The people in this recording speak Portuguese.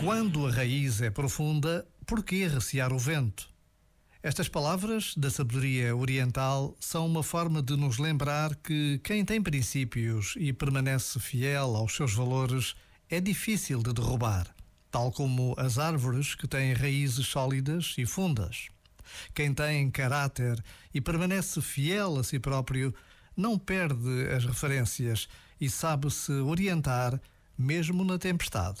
Quando a raiz é profunda, por que recear o vento? Estas palavras da sabedoria oriental são uma forma de nos lembrar que quem tem princípios e permanece fiel aos seus valores é difícil de derrubar, tal como as árvores que têm raízes sólidas e fundas. Quem tem caráter e permanece fiel a si próprio não perde as referências e sabe se orientar mesmo na tempestade.